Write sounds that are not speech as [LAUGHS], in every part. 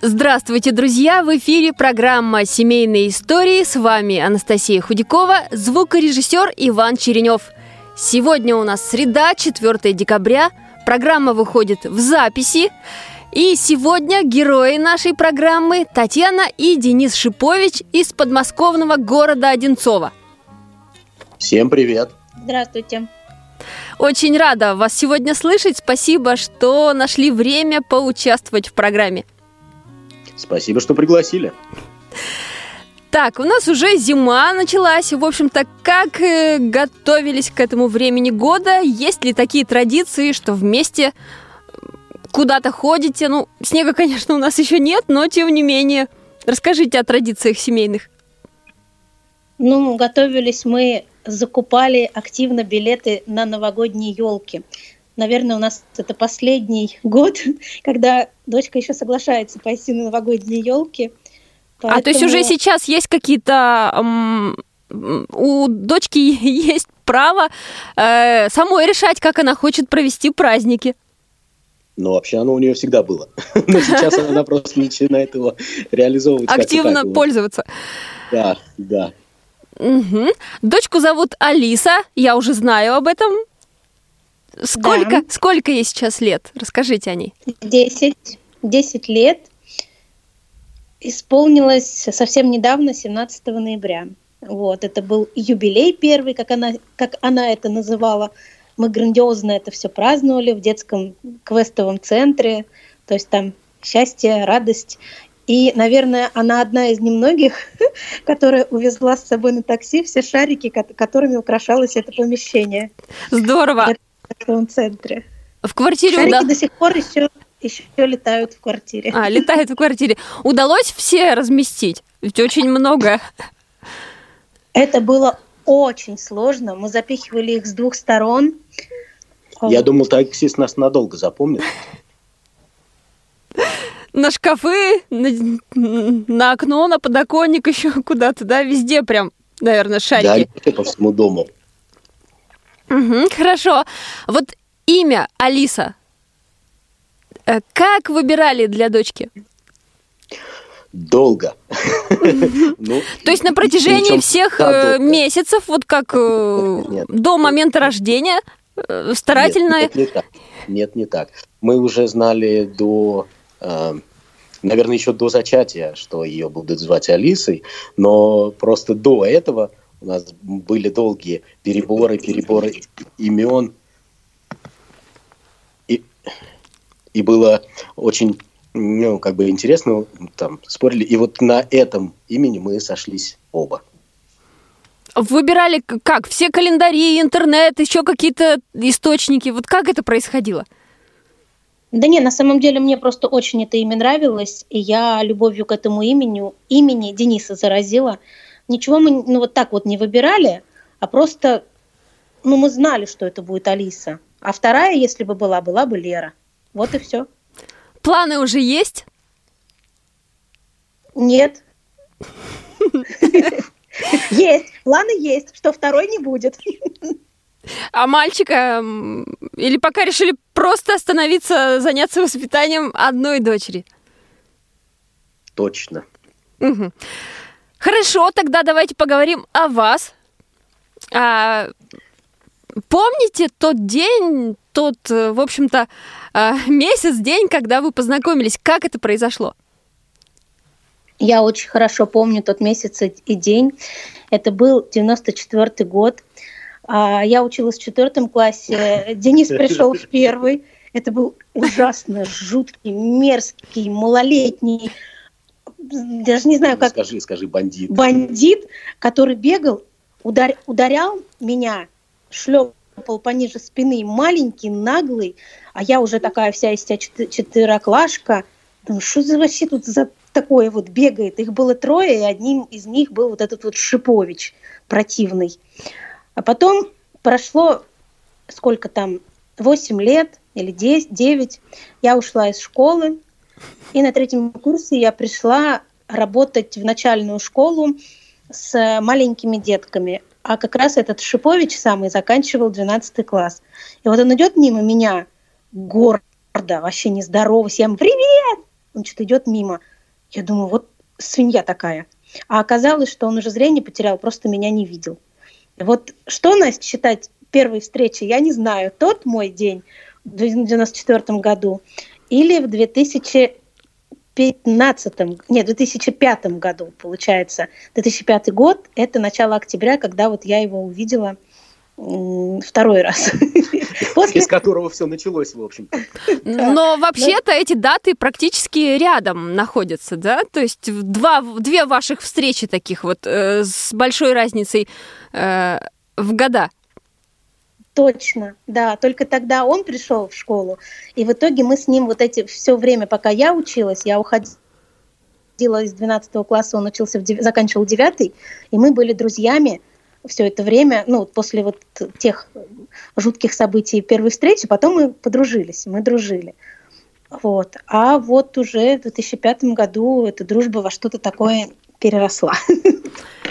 Здравствуйте, друзья! В эфире программа «Семейные истории». С вами Анастасия Худякова, звукорежиссер Иван Черенев. Сегодня у нас среда, 4 декабря. Программа выходит в записи. И сегодня герои нашей программы Татьяна и Денис Шипович из подмосковного города Одинцова. Всем привет! Здравствуйте! Очень рада вас сегодня слышать. Спасибо, что нашли время поучаствовать в программе. Спасибо, что пригласили. Так, у нас уже зима началась. В общем-то, как э, готовились к этому времени года? Есть ли такие традиции, что вместе куда-то ходите. Ну, снега, [LAUGHS] конечно, у нас еще нет, но тем не менее. Расскажите о традициях семейных. Ну, готовились мы, закупали активно билеты на новогодние елки. Наверное, у нас это последний год, [LAUGHS] когда дочка еще соглашается пойти на новогодние елки. Поэтому... А то есть уже сейчас есть какие-то у дочки [LAUGHS] есть право э, самой решать, как она хочет провести праздники. Но вообще оно у нее всегда было. [LAUGHS] Но сейчас она просто начинает его реализовывать. Активно пользоваться. Да, да. Угу. Дочку зовут Алиса, я уже знаю об этом. Сколько, да. сколько ей сейчас лет? Расскажите о ней. Десять. Десять лет. Исполнилось совсем недавно, 17 ноября. Вот, это был юбилей первый, как она, как она это называла. Мы грандиозно это все праздновали в детском квестовом центре. То есть там счастье, радость. И, наверное, она одна из немногих, [LAUGHS] которая увезла с собой на такси все шарики, которыми украшалось это помещение. Здорово. В этом центре. В квартире Шарики да? до сих пор еще, еще летают в квартире. А, летают в квартире. Удалось все разместить? Ведь очень много. Это было очень сложно. Мы запихивали их с двух сторон. Я думал, таксист нас надолго запомнит. На шкафы, на, на окно, на подоконник еще куда-то, да, везде прям, наверное, шарики. Да, по всему дому. Угу, хорошо. Вот имя Алиса. Э, как выбирали для дочки? Долго. Ну, То есть на протяжении всех э, месяцев, вот как э, до момента рождения, старательно... Нет, не так. Мы уже знали до, наверное, еще до зачатия, что ее будут звать Алисой, но просто до этого у нас были долгие переборы, переборы имен. И, и было очень ну, как бы интересно, там, спорили. И вот на этом имени мы сошлись оба. Выбирали как? Все календари, интернет, еще какие-то источники. Вот как это происходило? Да не, на самом деле мне просто очень это имя нравилось, и я любовью к этому имени, имени Дениса заразила. Ничего мы ну, вот так вот не выбирали, а просто ну, мы знали, что это будет Алиса. А вторая, если бы была, была бы Лера. Вот и все. Планы уже есть? Нет. Есть, планы есть, что второй не будет. А мальчика или пока решили просто остановиться, заняться воспитанием одной дочери? Точно. Угу. Хорошо, тогда давайте поговорим о вас. А, помните тот день, тот, э, в общем-то, а, месяц, день, когда вы познакомились? Как это произошло? Я очень хорошо помню тот месяц и день. Это был 94 год. А, я училась в четвертом классе. Денис пришел в первый. Это был ужасно жуткий, мерзкий, малолетний, даже не знаю как... Скажи, скажи, бандит. Бандит, который бегал, удар, ударял меня шлепками пол пониже спины, маленький, наглый, а я уже такая вся из себя четвероклашка. Думаю, что за вообще тут за такое вот бегает? Их было трое, и одним из них был вот этот вот Шипович противный. А потом прошло сколько там, 8 лет или 10, 9, я ушла из школы, и на третьем курсе я пришла работать в начальную школу с маленькими детками. А как раз этот Шипович самый заканчивал 12 класс. И вот он идет мимо меня, гордо, вообще не здороваясь. Я ему «Привет!» Он что-то идет мимо. Я думаю, вот свинья такая. А оказалось, что он уже зрение потерял, просто меня не видел. И вот что, Настя, считать первой встречи, я не знаю. Тот мой день в 1994 году или в 2015, нет, в 2005 году, получается. 2005 год – это начало октября, когда вот я его увидела второй раз. [LAUGHS] После... Из которого все началось, в общем. Но вообще-то эти даты практически рядом находятся, да? То есть два, две ваших встречи таких вот э, с большой разницей э, в года. Точно, да. Только тогда он пришел в школу, и в итоге мы с ним вот эти все время, пока я училась, я уходила из 12 класса, он учился, в, заканчивал 9, и мы были друзьями все это время, ну, после вот тех жутких событий первой встречи, потом мы подружились, мы дружили. Вот. А вот уже в 2005 году эта дружба во что-то такое переросла. [LAUGHS]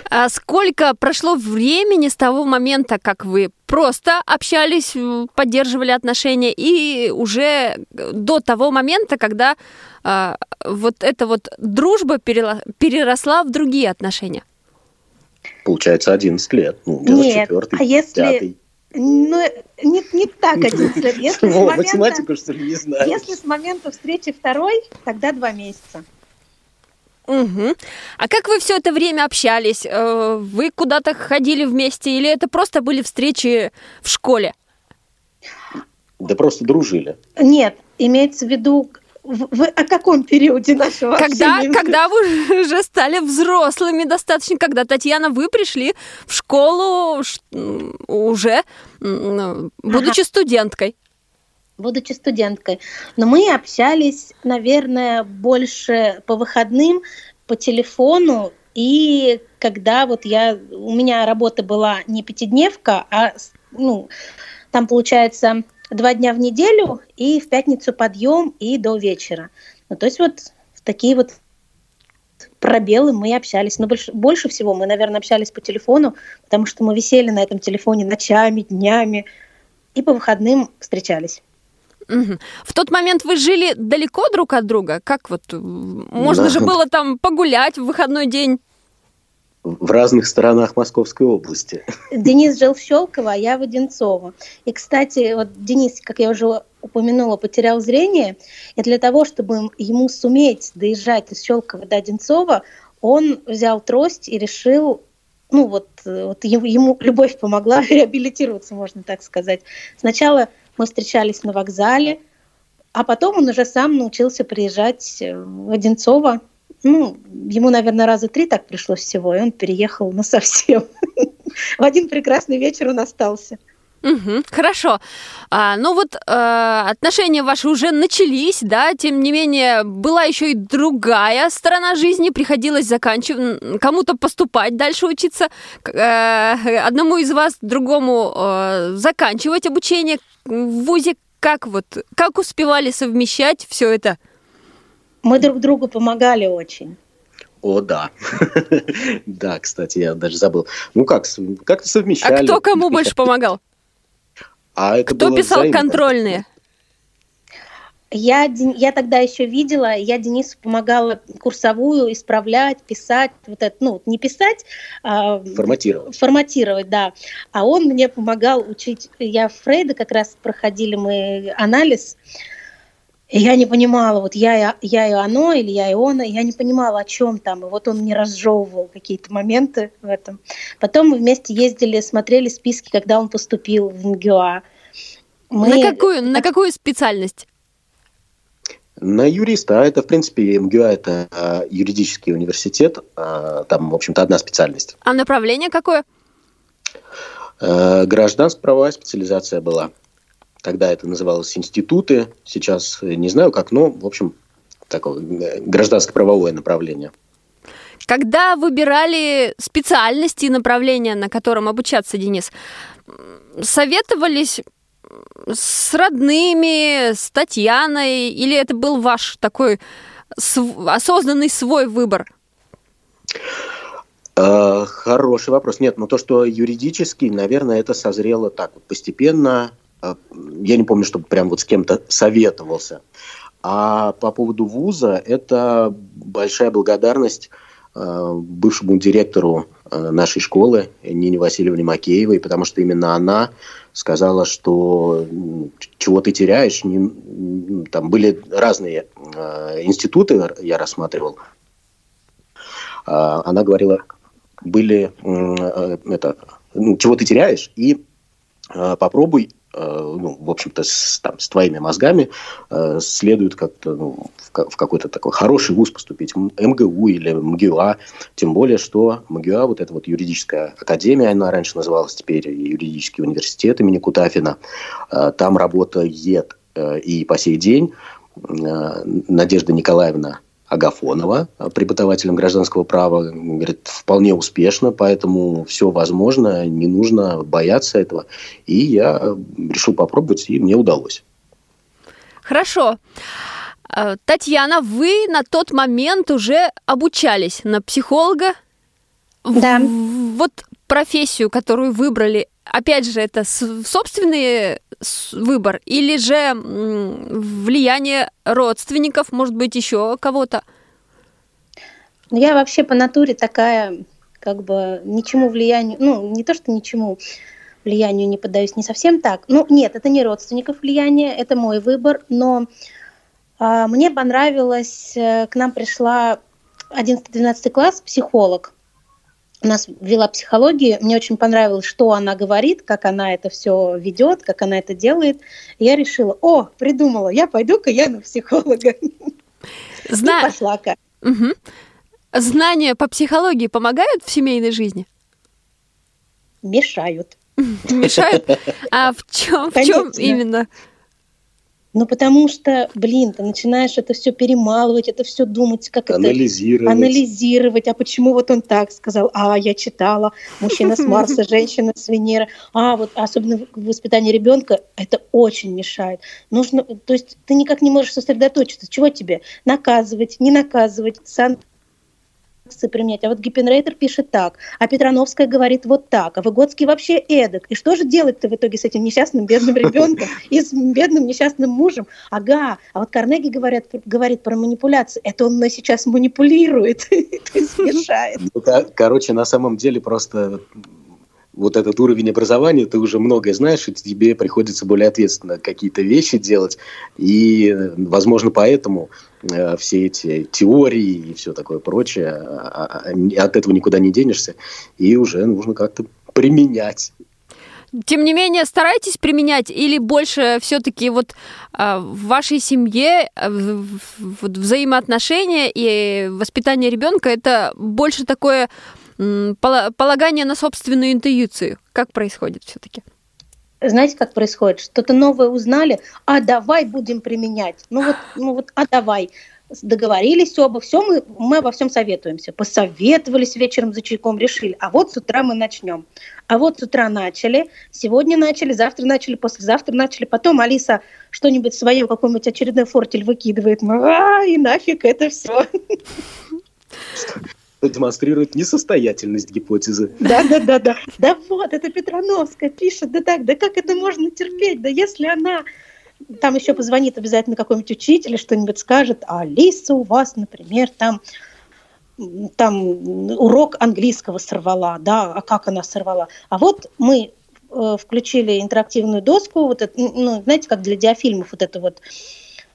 А сколько прошло времени с того момента, как вы просто общались, поддерживали отношения, и уже до того момента, когда а, вот эта вот дружба переросла в другие отношения? Получается, 11 лет. Ну, Нет, а если... 5. Ну, не, не так 11 лет. Если О, момента, математику, что ли, не знаю. Если с момента встречи второй, тогда два месяца. Угу. А как вы все это время общались? Э, вы куда-то ходили вместе или это просто были встречи в школе? Да просто дружили. Нет, имеется в виду в, в, о каком периоде нашего когда, общения? Когда вы уже стали взрослыми достаточно, когда, Татьяна, вы пришли в школу уже, будучи ага. студенткой будучи студенткой. Но мы общались, наверное, больше по выходным, по телефону. И когда вот я... У меня работа была не пятидневка, а ну, там получается два дня в неделю и в пятницу подъем и до вечера. Ну, то есть вот в такие вот пробелы мы общались. Но больше, больше всего мы, наверное, общались по телефону, потому что мы висели на этом телефоне ночами, днями и по выходным встречались. Угу. В тот момент вы жили далеко друг от друга? Как вот? Можно да. же было там погулять в выходной день? В разных сторонах Московской области. [LAUGHS] Денис жил в Щелково, а я в Одинцово. И, кстати, вот Денис, как я уже упомянула, потерял зрение, и для того, чтобы ему суметь доезжать из Щелкова до Одинцова, он взял трость и решил ну вот, вот ему любовь помогла [LAUGHS] реабилитироваться, можно так сказать. Сначала мы встречались на вокзале, а потом он уже сам научился приезжать в Одинцово. Ну, ему, наверное, раза три так пришлось всего, и он переехал на совсем. [LAUGHS] В один прекрасный вечер он остался. Угу, хорошо. А, ну вот э, отношения ваши уже начались, да, тем не менее была еще и другая сторона жизни, приходилось заканчивать, кому-то поступать дальше учиться, э, одному из вас, другому э, заканчивать обучение в ВУЗе. Как вот, как успевали совмещать все это? Мы друг другу помогали очень. О, да. [LAUGHS] да, кстати, я даже забыл. Ну как, как совмещали? А кто кому больше помогал? А это Кто писал контрольные? Я, я тогда еще видела, я Денису помогала курсовую исправлять, писать, вот это, ну, не писать, а форматировать. Форматировать, да. А он мне помогал учить, я Фрейда как раз проходили мы анализ, и я не понимала, вот я, я и оно, или я и он, я не понимала, о чем там. И вот он мне разжевывал какие-то моменты в этом. Потом мы вместе ездили, смотрели списки, когда он поступил в МГУА. Мы... На, какую, на какую специальность? На юриста. А это, в принципе, МГУА – это а, юридический университет. А, там, в общем-то, одна специальность. А направление какое? Э, гражданско-правовая специализация была. Тогда это называлось институты, сейчас не знаю как, но, в общем, такое э, гражданско-правовое направление. Когда выбирали специальности и направления, на котором обучаться, Денис, советовались с родными, с Татьяной, или это был ваш такой осознанный свой выбор? Э, хороший вопрос. Нет, но то, что юридически, наверное, это созрело так вот постепенно. Э, я не помню, чтобы прям вот с кем-то советовался. А по поводу вуза, это большая благодарность э, бывшему директору нашей школы Нине Васильевне Макеевой, потому что именно она сказала, что чего ты теряешь. Не, там были разные институты, я рассматривал. Она говорила, были э, это, ну, чего ты теряешь, и э, попробуй э, ну, в общем-то, с, там, с твоими мозгами э, следует как-то ну, в, в какой-то такой хороший вуз поступить, МГУ или МГУА, тем более, что МГУА, вот эта вот юридическая академия, она раньше называлась теперь юридический университет имени Кутафина, э, там работает э, и по сей день э, Надежда Николаевна Агафонова, преподавателем гражданского права, говорит, вполне успешно, поэтому все возможно, не нужно бояться этого. И я решил попробовать, и мне удалось. Хорошо. А, Татьяна, вы на тот момент уже обучались на психолога. Да. Вот профессию, которую выбрали, опять же, это собственный выбор или же влияние родственников, может быть, еще кого-то? Я вообще по натуре такая, как бы, ничему влиянию, ну, не то, что ничему влиянию не поддаюсь, не совсем так. Ну, нет, это не родственников влияние, это мой выбор, но а, мне понравилось, э, к нам пришла 11-12 класс, психолог, нас вела психологию, мне очень понравилось, что она говорит, как она это все ведет, как она это делает. я решила, о, придумала, я пойду-ка я на психолога. Зна... И пошла-ка. Угу. Знания по психологии помогают в семейной жизни? Мешают. Мешают? А в чем, в чем именно? Ну, потому что, блин, ты начинаешь это все перемалывать, это все думать, как анализировать. это... Анализировать. А почему вот он так сказал? А, я читала. Мужчина с Марса, [LAUGHS] женщина с Венеры. А, вот особенно в воспитании ребенка это очень мешает. Нужно, то есть ты никак не можешь сосредоточиться. Чего тебе? Наказывать, не наказывать, сан санкции применять. А вот Гиппенрейтер пишет так, а Петрановская говорит вот так, а Выгодский вообще эдак. И что же делать-то в итоге с этим несчастным бедным [LAUGHS] ребенком и с бедным несчастным мужем? Ага, а вот Карнеги говорят, говорит про манипуляцию. Это он нас сейчас манипулирует, [LAUGHS] то есть мешает. Ну, короче, на самом деле просто вот этот уровень образования, ты уже многое знаешь, и тебе приходится более ответственно какие-то вещи делать. И, возможно, поэтому э, все эти теории и все такое прочее, а, а, а, от этого никуда не денешься, и уже нужно как-то применять. Тем не менее, старайтесь применять или больше все-таки вот э, в вашей семье э, вот взаимоотношения и воспитание ребенка это больше такое полагание на собственную интуицию. Как происходит все-таки? Знаете, как происходит? Что-то новое узнали, а давай будем применять. Ну вот, [GASPS] ну вот, а давай. Договорились обо всем, мы, мы обо всем советуемся. Посоветовались вечером за чайком, решили, а вот с утра мы начнем. А вот с утра начали, сегодня начали, завтра начали, послезавтра начали. Потом Алиса что-нибудь свое, какой-нибудь очередной фортель выкидывает. Ну, а, и нафиг это все [LAUGHS] [LAUGHS] демонстрирует несостоятельность гипотезы. Да, да, да, да. Да вот, это Петрановская пишет, да так, да как это можно терпеть, да если она там еще позвонит обязательно какой-нибудь учитель и что-нибудь скажет, а Алиса у вас, например, там там урок английского сорвала, да, а как она сорвала? А вот мы э, включили интерактивную доску, вот это, ну, знаете, как для диафильмов вот это вот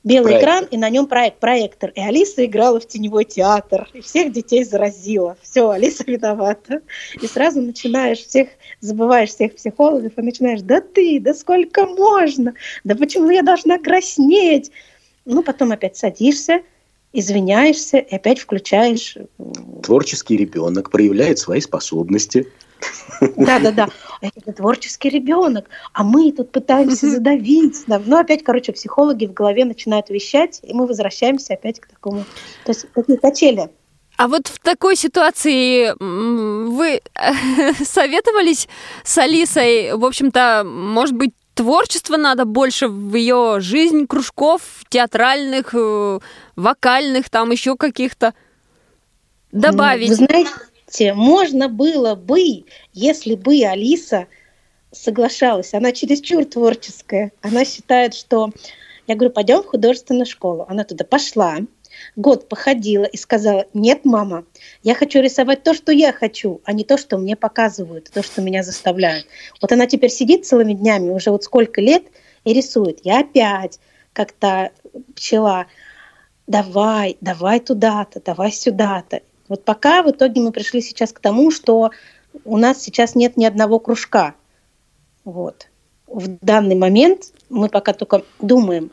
белый проектор. экран, и на нем проект, проектор. И Алиса играла в теневой театр, и всех детей заразила. Все, Алиса [LAUGHS] виновата. И сразу начинаешь всех, забываешь всех психологов, и начинаешь, да ты, да сколько можно, да почему я должна краснеть? Ну, потом опять садишься, извиняешься и опять включаешь. Творческий ребенок проявляет свои способности. Да, да, да. Это творческий ребенок, а мы тут пытаемся задавить. Ну, опять, короче, психологи в голове начинают вещать, и мы возвращаемся опять к такому. То есть такие качели. А вот в такой ситуации вы [LAUGHS] советовались с Алисой, в общем-то, может быть, творчество надо больше в ее жизнь, кружков театральных, э, вокальных, там еще каких-то добавить? Вы знаете, можно было бы, если бы Алиса соглашалась. Она чересчур творческая. Она считает, что... Я говорю, пойдем в художественную школу. Она туда пошла, год походила и сказала, нет, мама, я хочу рисовать то, что я хочу, а не то, что мне показывают, то, что меня заставляют. Вот она теперь сидит целыми днями, уже вот сколько лет, и рисует. Я опять, как то пчела, давай, давай туда-то, давай сюда-то. Вот пока в итоге мы пришли сейчас к тому, что у нас сейчас нет ни одного кружка. Вот. В данный момент мы пока только думаем.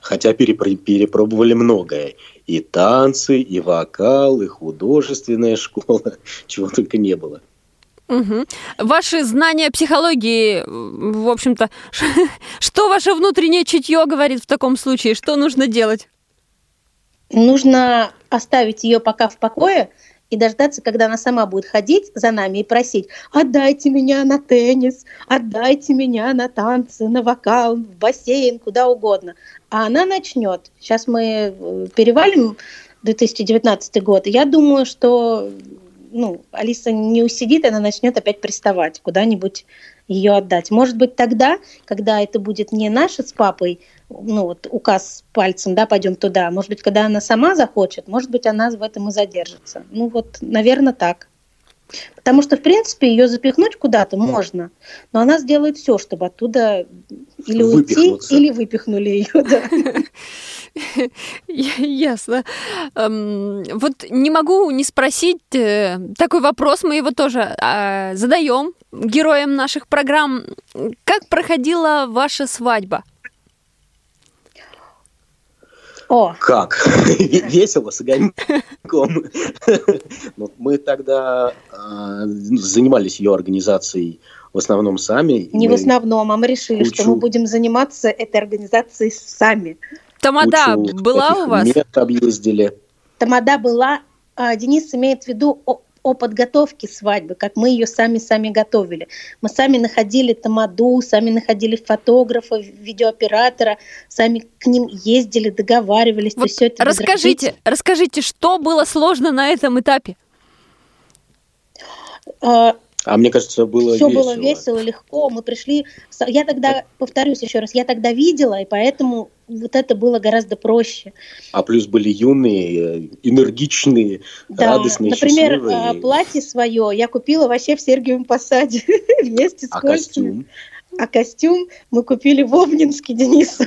Хотя перепробовали многое. И танцы, и вокал, и художественная школа, [LAUGHS] чего только не было. Угу. Ваши знания психологии, в общем-то, [LAUGHS] что ваше внутреннее чутье говорит в таком случае? Что нужно делать? Нужно оставить ее пока в покое и дождаться, когда она сама будет ходить за нами и просить, отдайте меня на теннис, отдайте меня на танцы, на вокал, в бассейн, куда угодно. А она начнет. Сейчас мы э, перевалим 2019 год. Я думаю, что ну, Алиса не усидит, она начнет опять приставать, куда-нибудь ее отдать. Может быть, тогда, когда это будет не наша с папой ну, вот указ пальцем, да, пойдем туда. Может быть, когда она сама захочет, может быть, она в этом и задержится. Ну вот, наверное, так. Потому что, в принципе, ее запихнуть куда-то можно, но она сделает все, чтобы оттуда или уйти, или выпихнули ее. Да. Ясно. Вот не могу не спросить э, такой вопрос, мы его тоже а, задаем героям наших программ. Как проходила ваша свадьба? О. Как? [LAUGHS] Весело, с огоньком. [LAUGHS] Ну, мы тогда а, занимались ее организацией в основном сами. Не в основном, а мы решили, что мы будем заниматься этой организацией сами. Тамада была у вас? Нет, объездили. Тамада была. А, Денис имеет в виду о подготовке свадьбы, как мы ее сами-сами готовили. Мы сами находили тамаду, сами находили фотографа, видеооператора, сами к ним ездили, договаривались. Вот все это расскажите, расскажите, что было сложно на этом этапе? А, а мне кажется, было Все весело. было весело, легко. Мы пришли... Я тогда, повторюсь еще раз, я тогда видела, и поэтому вот это было гораздо проще. А плюс были юные, энергичные, да. радостные, Например, счастливые. А, платье свое я купила вообще в Сергиевом Посаде [LAUGHS] вместе с а костюм? А костюм мы купили в Обнинске, Денис.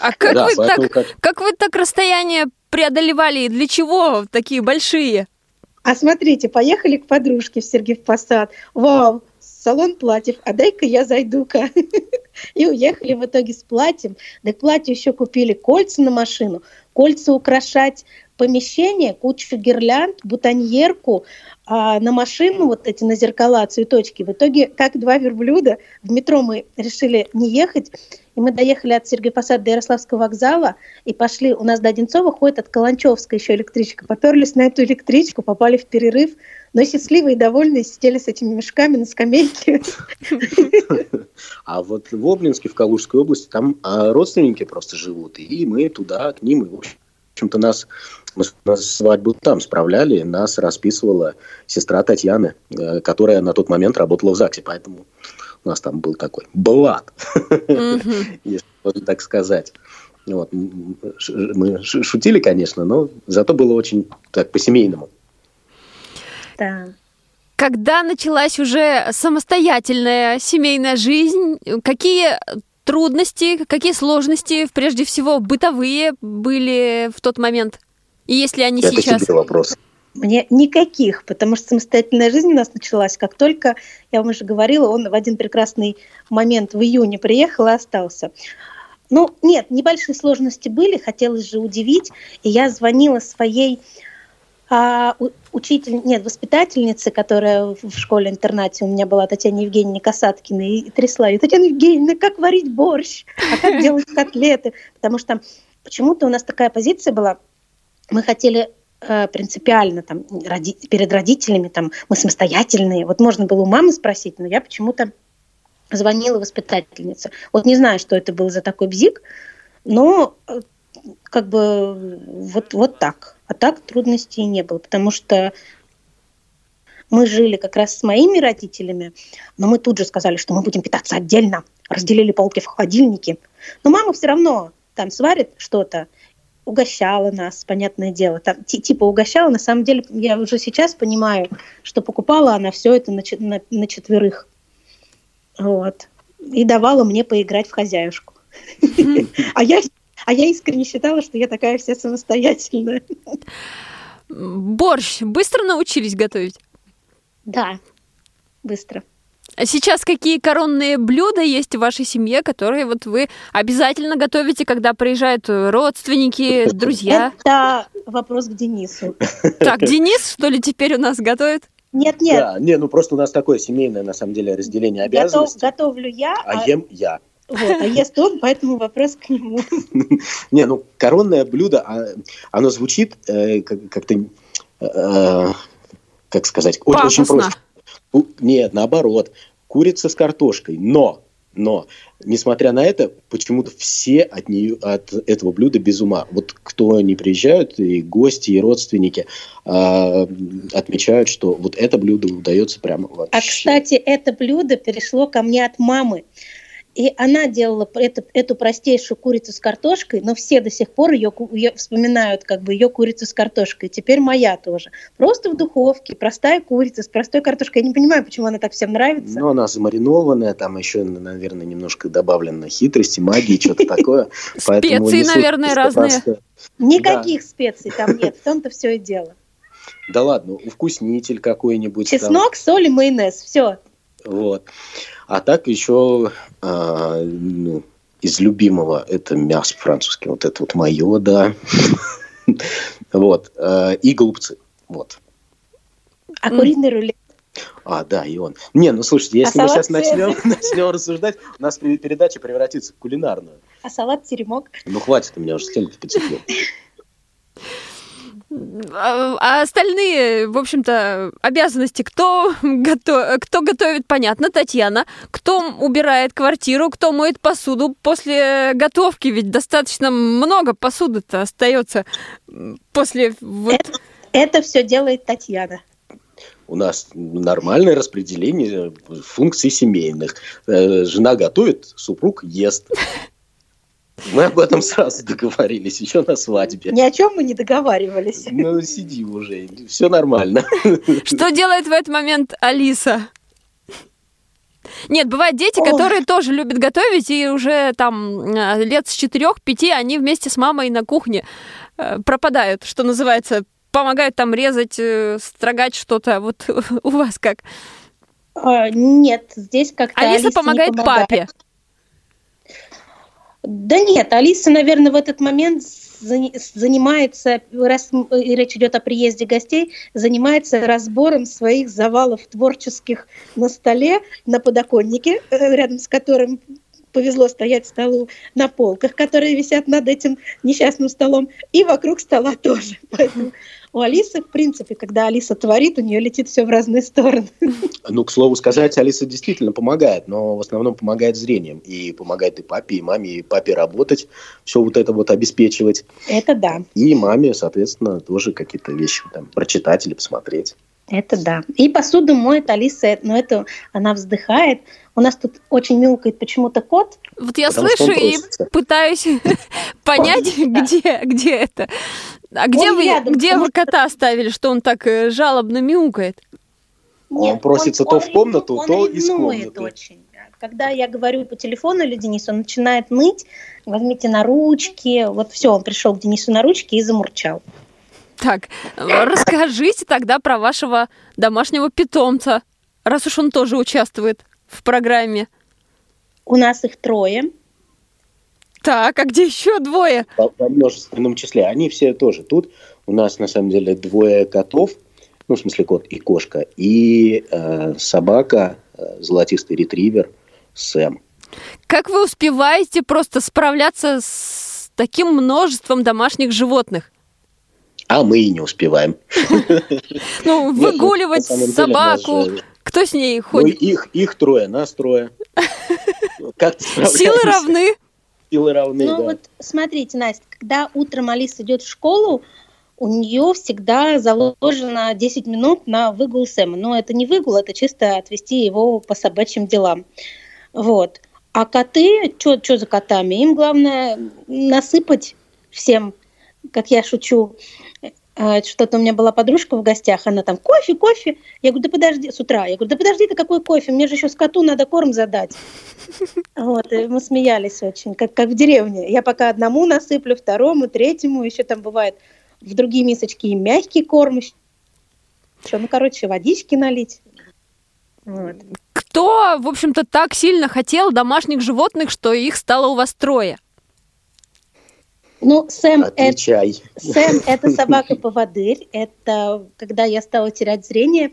А как, да, вы так, как... как вы так расстояние преодолевали и для чего такие большие? А смотрите, поехали к подружке в Сергиев Посад. Вау, салон платьев, а дай-ка я зайду-ка. [LAUGHS] И уехали в итоге с платьем. Да к платью еще купили кольца на машину, кольца украшать помещение, кучу гирлянд, бутоньерку, а на машину вот эти на зеркала цветочки. В итоге, как два верблюда, в метро мы решили не ехать, и мы доехали от Сергея Посада до Ярославского вокзала и пошли, у нас до Одинцова ходит от Каланчевской еще электричка. Поперлись на эту электричку, попали в перерыв, но счастливые и довольные сидели с этими мешками на скамейке. А вот в Обнинске, в Калужской области, там а, родственники просто живут, и мы туда, к ним, и, в общем-то, нас мы свадьбу там справляли, нас расписывала сестра Татьяны, э, которая на тот момент работала в ЗАГСе, поэтому у нас там был такой блат, если можно так сказать. Вот. Мы шутили, конечно, но зато было очень так по-семейному. Да. Когда началась уже самостоятельная семейная жизнь, какие трудности, какие сложности, прежде всего, бытовые были в тот момент? И если они Это сейчас... тебе вопрос. Мне никаких, потому что самостоятельная жизнь у нас началась, как только, я вам уже говорила, он в один прекрасный момент в июне приехал и остался. Ну, нет, небольшие сложности были, хотелось же удивить, и я звонила своей А учитель, нет, воспитательница, которая в школе-интернате у меня была, Татьяна Евгеньевна Касаткина, и трясла ее. Татьяна Евгеньевна, как варить борщ? А как делать котлеты? Потому что почему-то у нас такая позиция была, мы хотели э, принципиально там роди- перед родителями, там, мы самостоятельные. Вот можно было у мамы спросить, но я почему-то звонила воспитательнице. Вот не знаю, что это был за такой бзик, но э, как бы вот, вот так. А так трудностей не было, потому что мы жили как раз с моими родителями, но мы тут же сказали, что мы будем питаться отдельно, разделили полки в холодильнике. Но мама все равно там сварит что-то, угощала нас, понятное дело. Там, ти- типа угощала, на самом деле я уже сейчас понимаю, что покупала она все это на, на, на четверых. Вот. И давала мне поиграть в хозяюшку. [LAUGHS] А я, а я искренне считала, что я такая вся самостоятельная. Борщ быстро научились готовить? Да, быстро. А сейчас какие коронные блюда есть в вашей семье, которые вот вы обязательно готовите, когда приезжают родственники, друзья? Это вопрос к Денису. Так, Денис, что ли, теперь у нас готовит? Нет, нет, Да, не, ну просто у нас такое семейное, на самом деле, разделение готов, обязанностей. готовлю я, А а, ем я. Вот, а ест он, поэтому вопрос к нему. [LAUGHS] Не, ну коронное блюдо, а, оно звучит э, как- как-то, э, как сказать, очень, просто. Нет, наоборот, курица с картошкой. Но, но, несмотря на это, почему-то все от нее, от этого блюда без ума. Вот кто не приезжают, и гости, и родственники а, отмечают, что вот это блюдо удается прямо вообще. А, кстати, это блюдо перешло ко мне от мамы. И она делала эту, эту простейшую курицу с картошкой, но все до сих пор ее, ее вспоминают как бы ее курицу с картошкой. Теперь моя тоже. Просто в духовке, простая курица с простой картошкой. Я не понимаю, почему она так всем нравится. Ну, она замаринованная, там еще, наверное, немножко добавлено хитрости, магии, что-то такое. [LAUGHS] Поэтому Специи, наверное, разные. Никаких специй там нет, в том-то все и дело. Да ладно, вкуснитель какой-нибудь. Чеснок, соль и майонез. Все. Вот. А так еще а, ну, из любимого это мясо французское. Вот это вот мое, да. [LAUGHS] Вот. а, И голубцы. Вот. А куриный рулет. А, да, и он. Не, ну слушайте, если А мы сейчас начнем, [LAUGHS] начнем рассуждать, у нас пе- передача превратится в кулинарную. А салат теремок. Ну хватит, у меня уже стенка подцепил. [LAUGHS] А а остальные, в общем-то, обязанности, кто, [LAUGHS] гото- кто готовит, понятно, Татьяна. Кто убирает квартиру, кто моет посуду после готовки, ведь достаточно много посуды-то остается после вот... Это все делает Татьяна. У нас нормальное распределение функций семейных. Э, Жена готовит, супруг ест. Мы об этом сразу договорились, еще на свадьбе. Ни о чем мы не договаривались. Ну, сиди уже, все нормально. Что делает в этот момент Алиса? Нет, бывают дети, Ой. которые тоже любят готовить, и уже там э, лет с четырех-пяти они вместе с мамой на кухне э, пропадают, что называется, помогают там резать, э, строгать что-то. Вот [LAUGHS] у вас как? А, нет, здесь как-то Алиса не помогает папе. Да нет, Алиса, наверное, в этот момент зани- занимается, раз и речь идет о приезде гостей, занимается разбором своих завалов творческих на столе, на подоконнике, э, рядом с которым повезло стоять столу на полках, которые висят над этим несчастным столом, и вокруг стола тоже. [LAUGHS] Поэтому у Алисы, в принципе, когда Алиса творит, у нее летит все в разные стороны. Ну, к слову сказать, Алиса действительно помогает, но в основном помогает зрением. И помогает и папе, и маме, и папе работать, все вот это вот обеспечивать. Это да, И маме, соответственно, тоже какие-то вещи там прочитать или посмотреть. Это да. И посуду моет Алиса, но это она вздыхает. У нас тут очень мяукает почему-то кот. Вот я Потому он слышу и пытаюсь [LAUGHS] понять, где, где это. А где Он вы, рядом, где вы кота оставили, что он так э, жалобно мяукает? Он просится то в комнату, он то из комнаты. очень. Когда я говорю по телефону или Денису, он начинает ныть, возьмите на ручки. Вот все, он пришел к Денису на ручки и замурчал. Так, расскажите тогда про вашего домашнего питомца, раз уж он тоже участвует в программе. У нас их трое. Так, а где еще двое? По, по множественном числе. Они все тоже тут. У нас на самом деле двое котов, ну, в смысле кот и кошка, и э, собака, э, золотистый ретривер Сэм. Как вы успеваете просто справляться с таким множеством домашних животных? А мы и не успеваем. [LAUGHS] Ну, ну, выгуливать собаку. Кто с ней Ну, ходит? их, их трое, нас трое. [LAUGHS] Как ты Силы равны. Силы равны, Ну да. вот смотрите, Настя, когда утром Алиса идет в школу, у нее всегда заложено 10 минут на выгул Сэма. Но это не выгул, это чисто отвести его по собачьим делам. Вот. А коты, что за котами? Им главное насыпать всем, как я шучу, что-то у меня была подружка в гостях, она там, кофе, кофе. Я говорю, да подожди, с утра. Я говорю, да подожди ты, какой кофе, мне же еще скоту надо корм задать. [LAUGHS] Вот, и мы смеялись очень, как, как в деревне. Я пока одному насыплю, второму, третьему, еще там бывает в другие мисочки и мягкий корм, еще, ну, короче, водички налить. Вот. Кто, в общем-то, так сильно хотел домашних животных, что их стало у вас трое? Ну, Сэм, это, Отвечай. Сэм [LAUGHS] – это собака-поводырь. Это когда я стала терять зрение,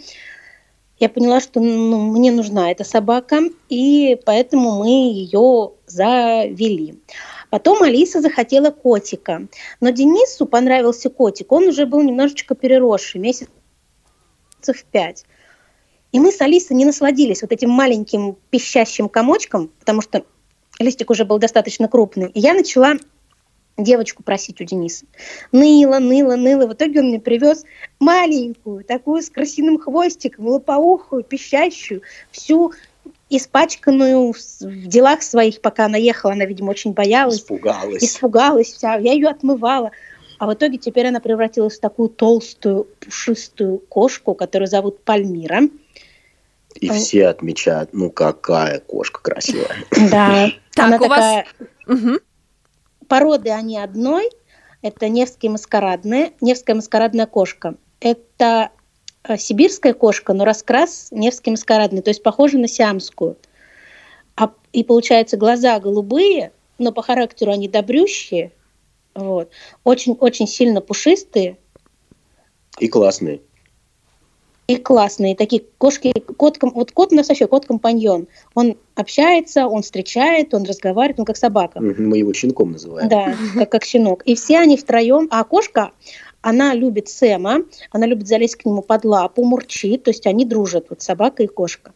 я поняла, что ну, мне нужна эта собака, и поэтому мы ее завели. Потом Алиса захотела котика. Но Денису понравился котик. Он уже был немножечко переросший, месяцев пять. И мы с Алисой не насладились вот этим маленьким пищащим комочком, потому что листик уже был достаточно крупный. И я начала девочку просить у Дениса. Ныла, ныла, ныла. В итоге он мне привез маленькую, такую с красивым хвостиком, лопоухую, пищащую, всю испачканную в делах своих, пока она ехала. Она, видимо, очень боялась. Испугалась. Испугалась вся. Я ее отмывала. А в итоге теперь она превратилась в такую толстую, пушистую кошку, которую зовут Пальмира. И все отмечают, ну какая кошка красивая. Да. Так, она у вас-. Породы они одной. Это Невские маскарадные, Невская маскарадная кошка. Это э, сибирская кошка, но раскрас Невский маскарадный, то есть похожа на сиамскую. А, и получается, глаза голубые, но по характеру они добрющие. Вот. Очень-очень сильно пушистые И классные. И классные. Такие кошки, кот, вот кот у нас вообще кот-компаньон. Он общается, он встречает, он разговаривает, он как собака. Мы его щенком называем. Да, как, как щенок. И все они втроем. А кошка, она любит Сэма, она любит залезть к нему под лапу, мурчит. То есть они дружат, вот собака и кошка.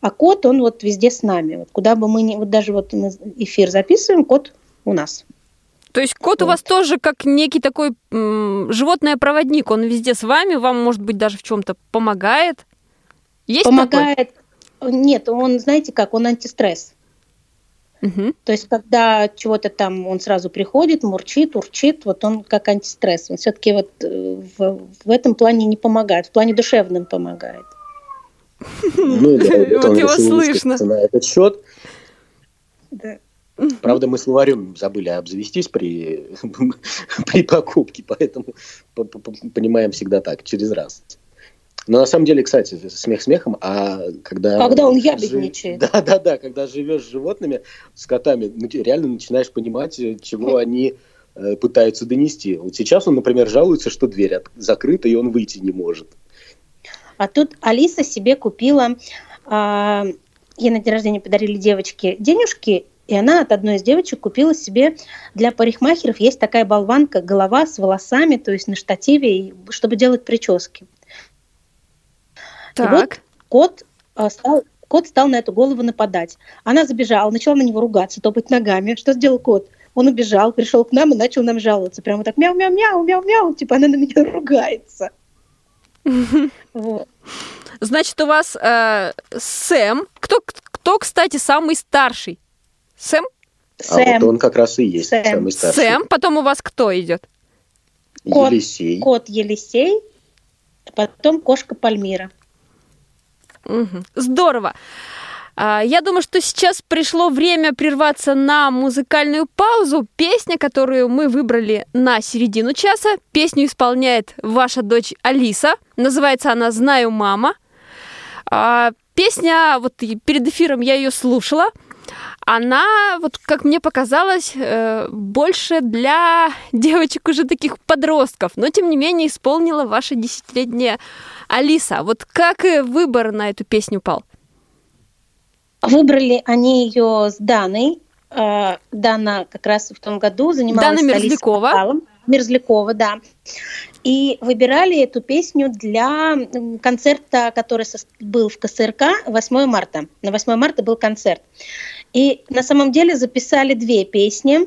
А кот, он вот везде с нами. Вот куда бы мы ни... Вот даже вот эфир записываем, кот у нас. То есть кот у вас тоже как некий такой м, животное проводник. Он везде с вами, вам, может быть, даже в чем-то помогает. Есть такой? Помогает. Нет, он, знаете как, он антистресс. Мгм. То есть, когда чего-то там он сразу приходит, мурчит, урчит, вот он как антистресс. Он все-таки вот э, в, в этом плане не помогает, в плане душевном помогает. Ну, да, [LAUGHS] Вот вот его слышно. на этот счет. Да. Правда, мы словарем забыли обзавестись при, [LAUGHS] при покупке, поэтому понимаем всегда так, через раз. Но на самом деле, кстати, смех смехом, а когда... Когда он ябедничает. [LAUGHS] Да, да, да, когда живешь с животными, с котами, реально начинаешь понимать, э, чего они э, пытаются донести. Вот сейчас он, например, жалуется, что дверь закрыта, и он выйти не может. А тут Алиса себе купила, а, ей на день рождения подарили девочке денежки, и она от одной из девочек купила себе для парикмахеров есть такая болванка, голова с волосами, то есть на штативе, чтобы делать прически. И вот Так. кот а, стал, кот стал на эту голову нападать. Она забежала, начала на него ругаться, топать ногами. Что сделал кот? Он убежал, пришел к нам и начал нам жаловаться. Прямо так мяу-мяу-мяу, мяу-мяу, типа она на меня [LAUGHS] ругается. Вот. Значит, у вас э, Сэм. Кто, кто, кстати, самый старший? Сэм? А вот Сэм, он как раз и есть Сэм. самый старший. Сэм. Потом у вас кто идет? Кот. Елисей. кот Елисей, а потом кошка Пальмира. Мгм. Здорово. А, Я думаю, что сейчас пришло время прерваться на музыкальную паузу. Песня, которую мы выбрали на середину часа. Песню исполняет ваша дочь Алиса. Называется она «Знаю, мама». А, Песня, вот перед эфиром я ее слушала. Она, вот как мне показалось, э, больше для девочек уже таких подростков, но тем не менее исполнила ваша десятилетняя Алиса. Вот как выбор на эту песню пал? Выбрали они ее с Даной. Э, Дана как раз в том году занималась Дана Мерзлякова. Мерзлякова, да. И выбирали эту песню для концерта, который был в КСРК 8 марта. На 8 марта был концерт. И на самом деле записали две песни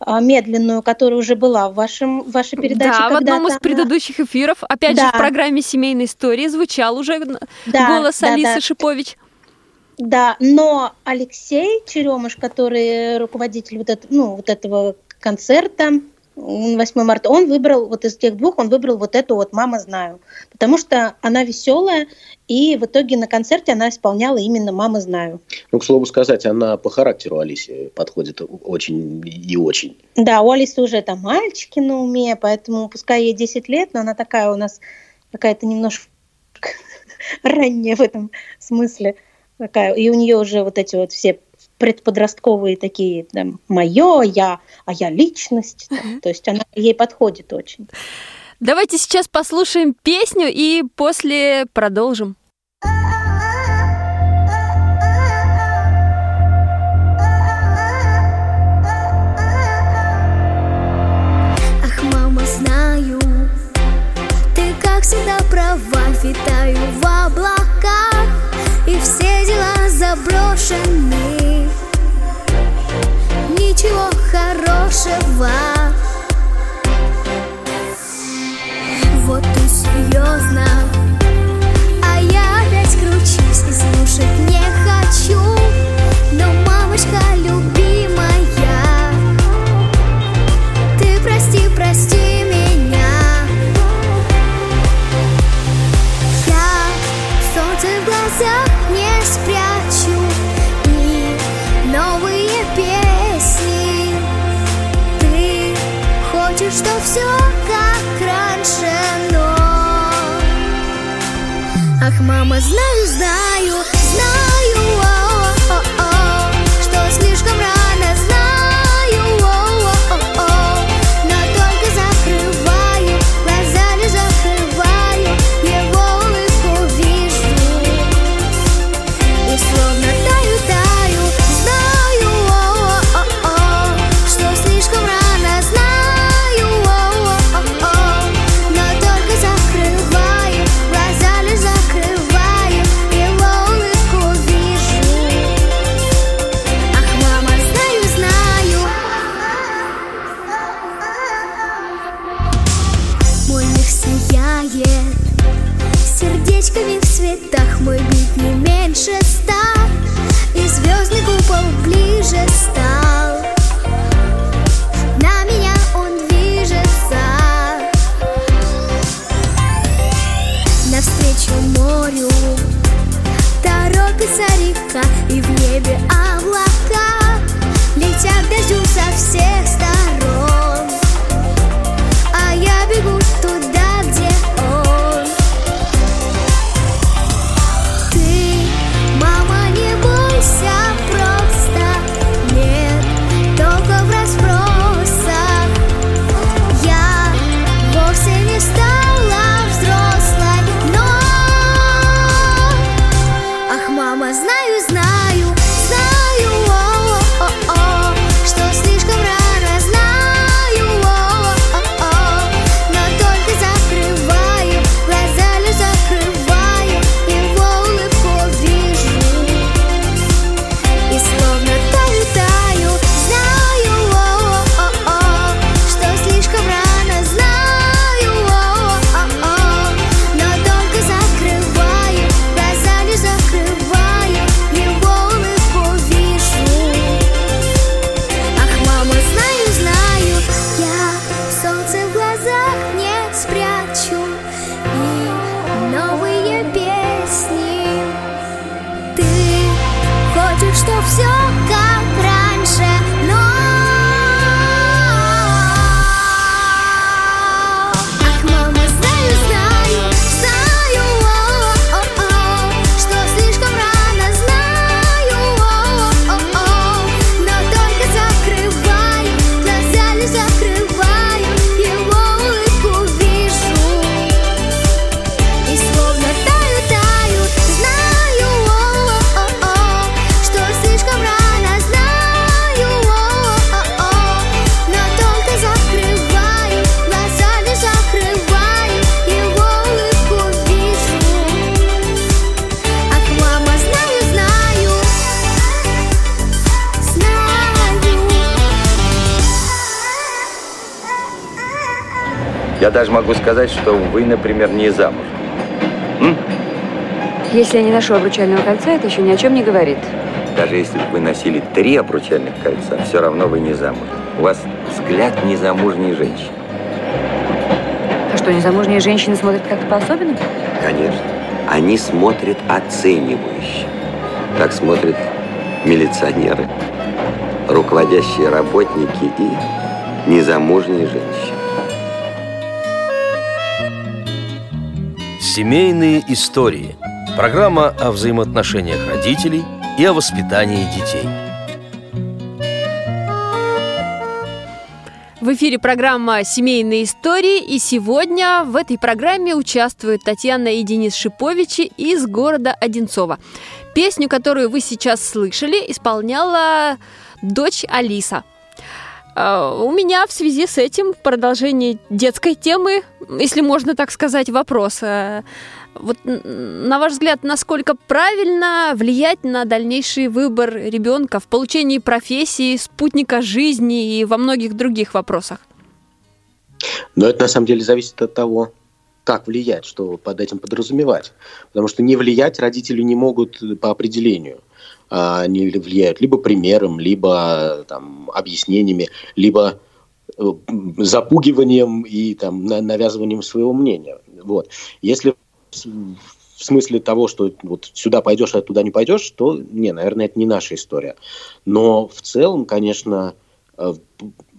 а, медленную, которая уже была в вашем в вашей передаче. Да, в одном из предыдущих эфиров, опять да. же в программе семейной истории звучал уже да, голос да, Алисы да. Шипович. Да, но Алексей Черемыш, который руководитель вот, это, ну, вот этого концерта, 8 марта, он выбрал, вот из тех двух, он выбрал вот эту вот «Мама, знаю», потому что она веселая, и в итоге на концерте она исполняла именно «Мама, знаю». Ну, к слову сказать, она по характеру Алисе подходит очень и очень. Да, у Алисы уже там мальчики на уме, поэтому пускай ей 10 лет, но она такая у нас какая-то немножко [LAUGHS] ранняя в этом смысле. Такая, и у нее уже вот эти вот все предподростковые такие, там, мое, я, а я личность. Там, то есть она ей подходит очень. Давайте сейчас послушаем песню и после продолжим. Ах, мама, знаю, ты как всегда права, витаю в облаках, и все дела заброшены ничего хорошего. Вот ты серьезно могу сказать, что вы, например, не замуж. М? Если я не ношу обручального кольца, это еще ни о чем не говорит. Даже если бы вы носили три обручальных кольца, все равно вы не замуж. У вас взгляд незамужней женщины. А что, незамужние женщины смотрят как-то по-особенному? Конечно. Они смотрят оценивающе. Так смотрят милиционеры, руководящие работники и незамужние женщины. Семейные истории. Программа о взаимоотношениях родителей и о воспитании детей. В эфире программа «Семейные истории», и сегодня в этой программе участвуют Татьяна и Денис Шиповичи из города Одинцова. Песню, которую вы сейчас слышали, исполняла дочь Алиса. А, У меня в связи с этим в продолжении детской темы, если можно так сказать, вопрос. А, Вот на ваш взгляд, насколько правильно влиять на дальнейший выбор ребенка в получении профессии, спутника жизни и во многих других вопросах? Но это на самом деле зависит от того, как влиять, что под этим подразумевать. Потому что не влиять родители не могут по определению. А, Они влияют либо примером, либо там, объяснениями, либо э, запугиванием и там, на- навязыванием своего мнения. Вот. Если в смысле того, что вот сюда пойдешь, а туда не пойдешь, то, не, наверное, это не наша история. Но в целом, конечно, э,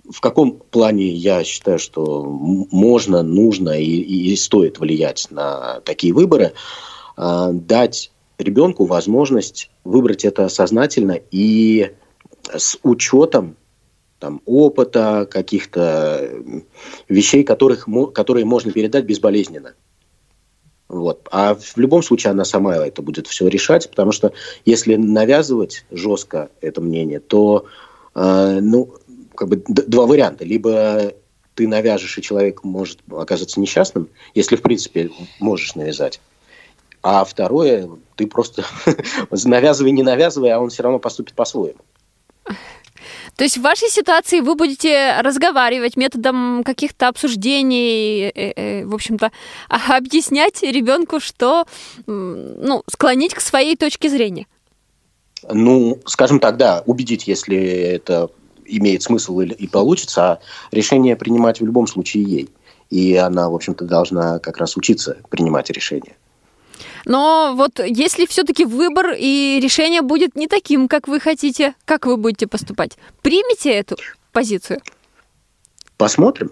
в каком плане я считаю, что можно, нужно и, и- стоит влиять на такие выборы, а, дать ребенку возможность выбрать это сознательно и с учетом там, опыта, каких-то м, вещей, которых, которые можно передать безболезненно. Вот. А в любом случае она сама это будет все решать, потому что если навязывать жестко это мнение, то э, ну, как бы два варианта. Либо ты навяжешь, и человек может оказаться несчастным, если, в принципе, можешь навязать. А второе, ты просто [LAUGHS] навязывай, не навязывай, а он все равно поступит по-своему. То есть в вашей ситуации вы будете разговаривать методом каких-то обсуждений, э, э, в общем-то, а- объяснять ребенку, что, ну, склонить к своей точке зрения. Ну, скажем так, да, убедить, если это имеет смысл или- и получится, а решение принимать в любом случае ей. И она, в общем-то, должна как раз учиться принимать решения. Но вот если все-таки выбор и решение будет не таким, как вы хотите, как вы будете поступать? Примите эту позицию? Посмотрим.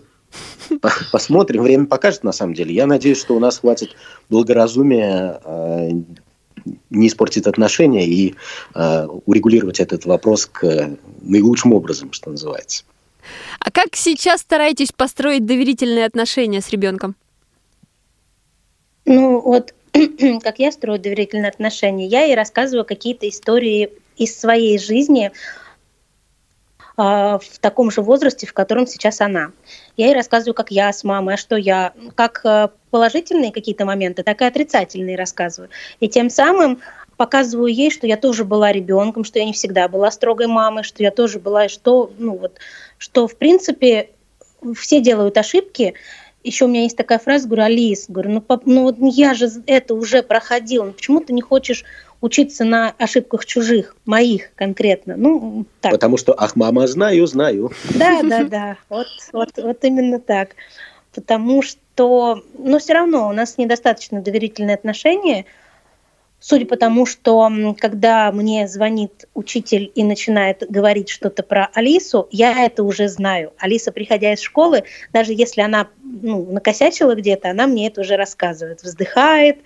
По- Посмотрим. Время покажет, на самом деле. Я надеюсь, что у нас хватит благоразумия э, не испортить отношения и э, урегулировать этот вопрос к наилучшим образом, что называется. А как сейчас стараетесь построить доверительные отношения с ребенком? Ну вот, [CLEARS THROAT] как я строю доверительные отношения, я ей рассказываю какие-то истории из своей жизни а, в таком же возрасте, в котором сейчас она. Я ей рассказываю, как я с мамой, а что я, как э, положительные какие-то моменты, так и отрицательные рассказываю. И тем самым показываю ей, что я тоже была ребенком, что я не всегда была строгой мамой, что я тоже была, что, ну вот, что в принципе все делают ошибки, еще у меня есть такая фраза, говорю, Алис, говорю, ну, пап, ну вот я же это уже проходила, ну почему ты не хочешь учиться на ошибках чужих, моих конкретно? Ну, так. Потому что, ах, мама, знаю, знаю. Да, да, да, вот, вот, вот именно так. Потому что, но все равно у нас недостаточно доверительные отношения, судя по тому, что когда мне звонит учитель и начинает говорить что-то про Алису, я это уже знаю. Алиса, приходя из школы, даже если она ну, накосячила где-то, она мне это уже рассказывает, вздыхает.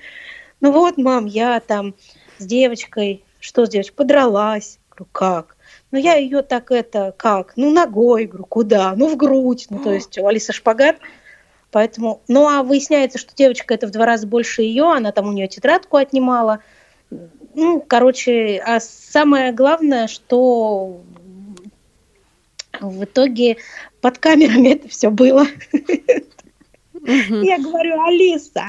Ну вот, мам, я там с девочкой, что с девочкой, подралась. Говорю, как? Ну, я ее так это, как? Ну, ногой, говорю, куда? Ну, в грудь. Ну, то [GASPS] есть у Алисы шпагат. Поэтому, ну, а выясняется, что девочка это в два раза больше ее, она там у нее тетрадку отнимала. Ну, короче, а самое главное, что в итоге под камерами это все было. Я говорю, Алиса.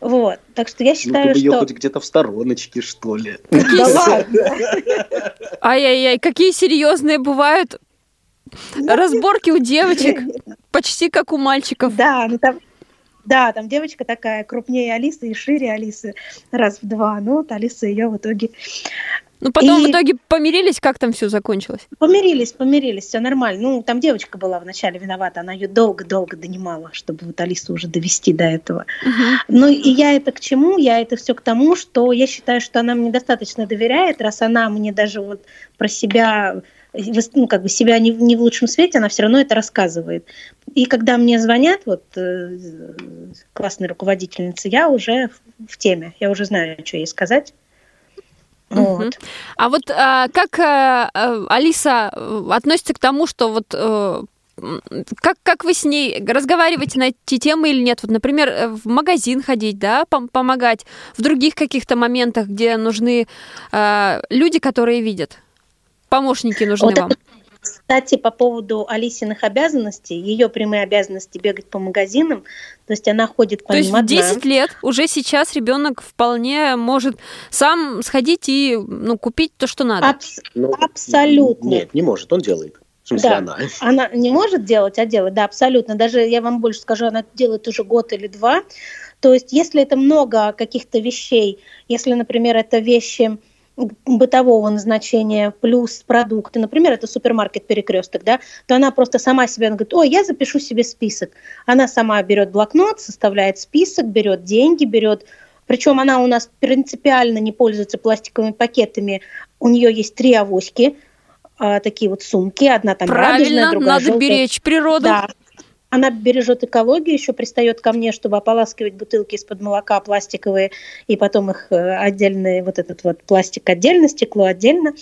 Вот, так что я Ну, ты считаю, бы ее хоть где-то в стороночке, что ли. Да ладно. Ай-яй-яй, какие серьезные бывают разборки у девочек. Почти как у мальчиков. Да, ну там, да, там девочка такая крупнее Алисы и шире Алисы раз в два. Ну, вот Алиса ее в итоге... Ну, потом И- в итоге помирились, как там все закончилось? Помирились, помирились, все нормально. Ну, там девочка была вначале виновата, она ее долго-долго донимала, чтобы вот Алису уже довести до этого. Ну, и я это к чему? Я это все к тому, что я считаю, что она мне достаточно доверяет, раз она мне даже вот про себя, ну, как бы себя не, в- не в лучшем свете, она все равно это рассказывает. И когда мне звонят, вот, э, классные руководительницы, я уже в, теме, я уже знаю, что ей сказать. Вот. А вот а, как а, а, Алиса относится к тому, что вот м, как, как вы с ней разговариваете на эти темы или нет? Вот, например, в магазин ходить, да, пом- помогать, в других каких-то моментах, где нужны а, люди, которые видят. Помощники нужны Вот вам. это, кстати, по поводу Алисиных обязанностей, ее прямые обязанности бегать по магазинам, то есть она ходит по То есть ним в одна. 10 лет уже сейчас ребенок вполне может сам сходить и ну, купить то, что надо. Абс- Ну, Абсолютно. Нет, не может, он делает. В смысле, Да. она. [LAUGHS] Она не может делать, а делает, да, абсолютно. Даже я вам больше скажу, она делает уже год или два. То есть, если это много каких-то вещей, если, например, это вещи бытового назначения плюс продукты, например, это супермаркет перекресток, да, то она просто сама себе она говорит, ой, я запишу себе список. Она сама берет блокнот, составляет список, берет деньги, берет причем она у нас принципиально не пользуется пластиковыми пакетами. У нее есть три авоськи, а, такие вот сумки. Одна там радужная, Правильно, другая надо желтая. беречь природу. Да. Она бережет экологию, еще пристает ко мне, чтобы ополаскивать бутылки из-под молока пластиковые, и потом их э, отдельный, вот этот вот пластик отдельно, стекло отдельно.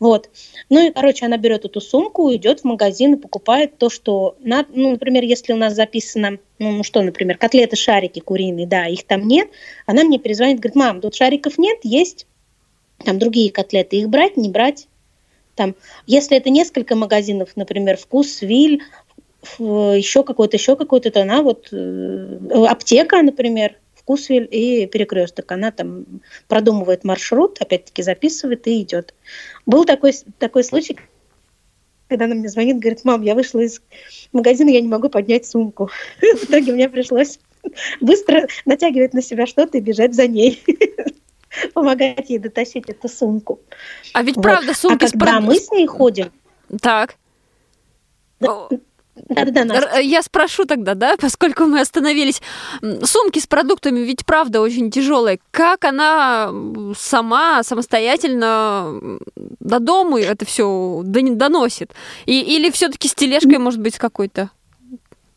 Вот. Ну и, короче, она берет эту сумку, идет в магазин и покупает то, что... на- Ну, например, если у нас записано, ну, ну что, например, котлеты, шарики куриные, да, их там нет, она мне перезвонит, говорит, мам, тут шариков нет, есть там другие котлеты, их брать, не брать. Там, если это несколько магазинов, например, вкус, виль, еще какой-то, еще какой-то, то она вот э, аптека, например, вкусвиль и перекресток. Она там продумывает маршрут, опять-таки записывает и идет. Был такой, такой случай, когда она мне звонит, говорит, мам, я вышла из магазина, я не могу поднять сумку. [LAUGHS] В итоге мне пришлось быстро натягивать на себя что-то и бежать за ней. [LAUGHS] Помогать ей дотащить эту сумку. А ведь Вот. правда а с когда прод- мы с ней ходим, Так. Да, Р- Я спрошу тогда, да, поскольку мы остановились. Сумки с продуктами ведь правда очень тяжелые. Как она сама самостоятельно до дому это все доносит? И, или все-таки с тележкой, может быть, какой-то?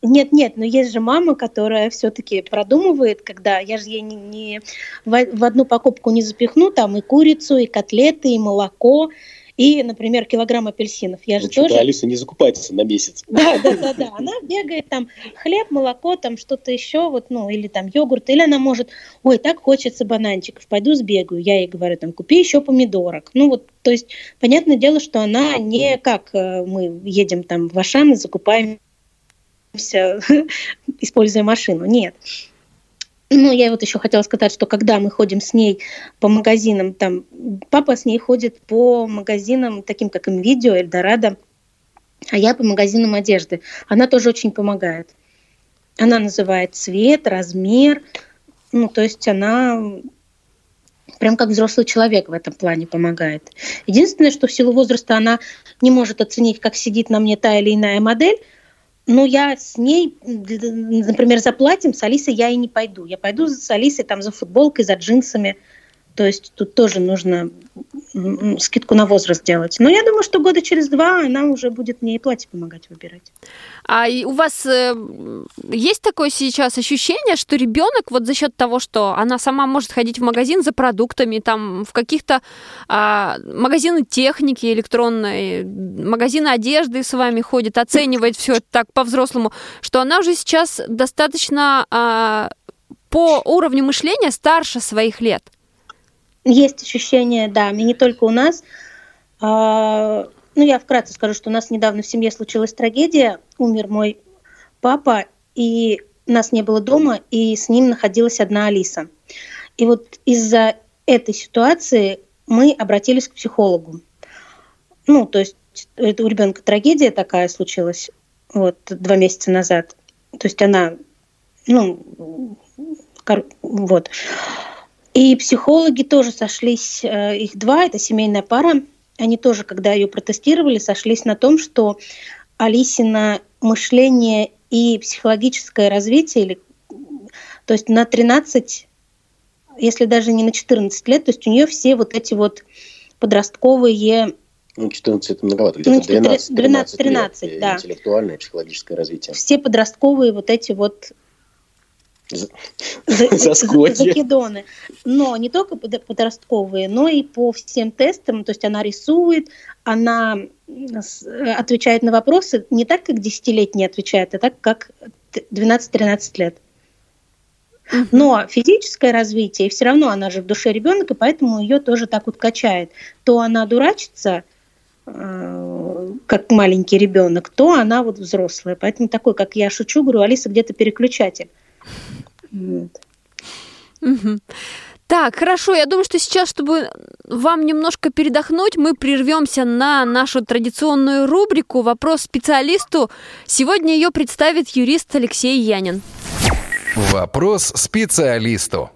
Нет, нет, но есть же мама, которая все-таки продумывает, когда я же ей не, не- в, в одну покупку не запихну там и курицу, и котлеты, и молоко, и, например, килограмм апельсинов. Я же тоже. Алиса не закупается на месяц. Да, да, да, да. Она бегает там хлеб, молоко, там что-то еще, вот, ну, или там йогурт, или она может, ой, так хочется бананчиков, пойду сбегаю. Я ей говорю, там, купи еще помидорок. Ну, вот, то есть, понятное дело, что она не как э, мы едем там в Ашан и закупаемся, [LAUGHS] используя машину. Нет. Ну, я вот еще хотела сказать, что когда мы ходим с ней по магазинам, там, папа с ней ходит по магазинам, таким как Нвидео, Эльдорадо, а я по магазинам одежды. Она тоже очень помогает. Она называет цвет, размер, ну, то есть она прям как взрослый человек в этом плане помогает. Единственное, что в силу возраста она не может оценить, как сидит на мне та или иная модель, но я с ней, например, за платьем с Алисой я и не пойду. Я пойду с Алисой там за футболкой, за джинсами. То есть тут тоже нужно скидку на возраст делать. Но я думаю, что года через два она уже будет мне и платье помогать выбирать. А у вас э, есть такое сейчас ощущение, что ребенок вот за счет того, что она сама может ходить в магазин за продуктами, там в каких-то а, магазины техники электронной, магазины одежды с вами ходит, оценивает все это так по-взрослому, что она уже сейчас достаточно а, по уровню мышления старше своих лет. Есть ощущение, да, и не только у нас. А, ну, я вкратце скажу, что у нас недавно в семье случилась трагедия. Умер мой папа, и нас не было дома, и с ним находилась одна Алиса. И вот из-за этой ситуации мы обратились к психологу. Ну, то есть это у ребенка трагедия такая случилась. вот, два месяца назад. То есть она, ну, вот. И психологи тоже сошлись, э, их два, это семейная пара, они тоже, когда ее протестировали, сошлись на том, что Алисина мышление и психологическое развитие, или, то есть на 13, если даже не на 14 лет, то есть у нее все вот эти вот подростковые ну, 14 это многовато, где-то 12, 13, 13 лет, да. интеллектуальное и психологическое развитие. Все подростковые вот эти вот закидоны. Но не только подростковые, но и по всем тестам. То есть она рисует, она отвечает на вопросы не так, как десятилетний отвечает, а так, как 12-13 лет. Но физическое развитие, все равно она же в душе ребенок, и поэтому ее тоже так вот качает. То она дурачится, э, как маленький ребенок, то она вот взрослая. Поэтому такой, как я шучу, говорю, Алиса где-то переключатель. Вот. Угу. Так, хорошо, я думаю, что сейчас, чтобы вам немножко передохнуть, мы прервемся на нашу традиционную рубрику «Вопрос специалисту». Сегодня ее представит юрист Алексей Янин. Вопрос специалисту.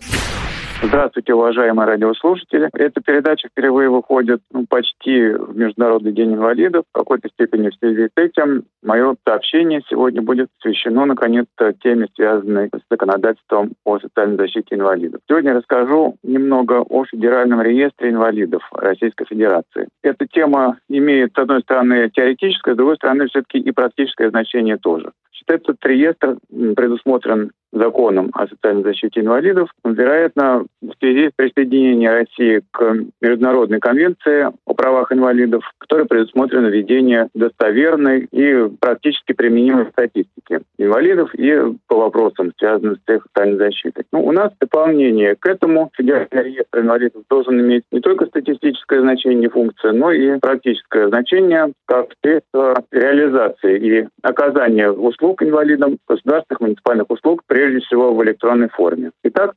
Здравствуйте, уважаемые радиослушатели. Эта передача впервые выходит ну, почти в Международный день инвалидов. В какой-то степени в связи с этим мое сообщение сегодня будет посвящено, наконец-то, теме, связанной с законодательством о социальной защите инвалидов. Сегодня расскажу немного о Федеральном реестре инвалидов Российской Федерации. Эта тема имеет, с одной стороны, теоретическое, с другой стороны, все-таки и практическое значение тоже. Этот реестр предусмотрен законом о социальной защите инвалидов, вероятно, в связи с присоединением России к Международной конвенции о правах инвалидов, которой предусмотрено введение достоверной и практически применимой статистики инвалидов и по вопросам, связанным с их социальной защитой. Ну, у нас дополнение к этому федеральный реестр инвалидов должен иметь не только статистическое значение функции, но и практическое значение как средство реализации и оказания услуг инвалидам, государственных муниципальных услуг при прежде всего в электронной форме. Итак,